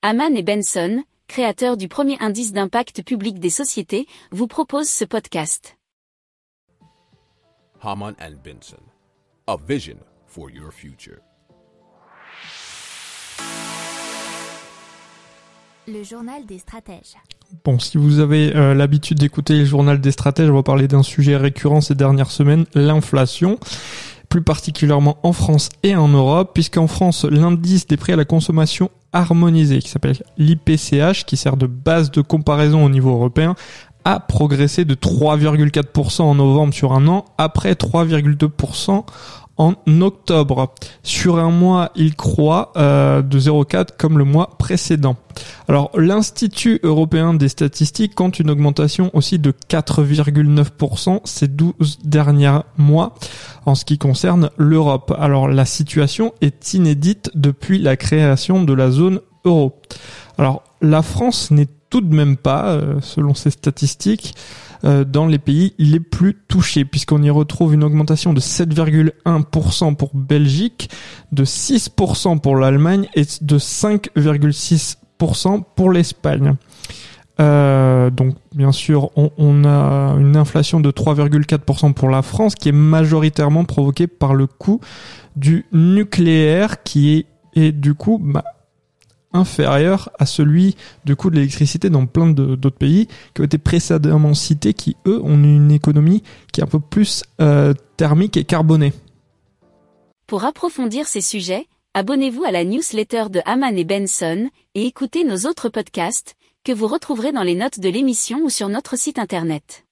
Haman et Benson, créateurs du premier indice d'impact public des sociétés, vous proposent ce podcast. Haman and Benson, a vision for your future. Le journal des stratèges. Bon, si vous avez euh, l'habitude d'écouter le journal des stratèges, on va parler d'un sujet récurrent ces dernières semaines, l'inflation plus particulièrement en France et en Europe, puisqu'en France, l'indice des prix à la consommation harmonisé, qui s'appelle l'IPCH, qui sert de base de comparaison au niveau européen, a progressé de 3,4% en novembre sur un an, après 3,2% en octobre. Sur un mois, il croît euh, de 0,4 comme le mois précédent. Alors l'Institut européen des statistiques compte une augmentation aussi de 4,9% ces 12 derniers mois en ce qui concerne l'Europe. Alors la situation est inédite depuis la création de la zone euro. Alors la France n'est tout de même pas, euh, selon ces statistiques, euh, dans les pays les plus touchés, puisqu'on y retrouve une augmentation de 7,1% pour Belgique, de 6% pour l'Allemagne et de 5,6% pour l'Espagne. Euh, donc bien sûr, on, on, a une inflation de 3,4% pour la France qui est majoritairement provoquée par le coût du nucléaire qui est et du coup bah, inférieur à celui du coût de l'électricité dans plein d'autres pays qui ont été précédemment cités, qui eux ont une économie qui est un peu plus euh, thermique et carbonée. Pour approfondir ces sujets, abonnez-vous à la newsletter de Haman et Benson et écoutez nos autres podcasts que vous retrouverez dans les notes de l'émission ou sur notre site internet.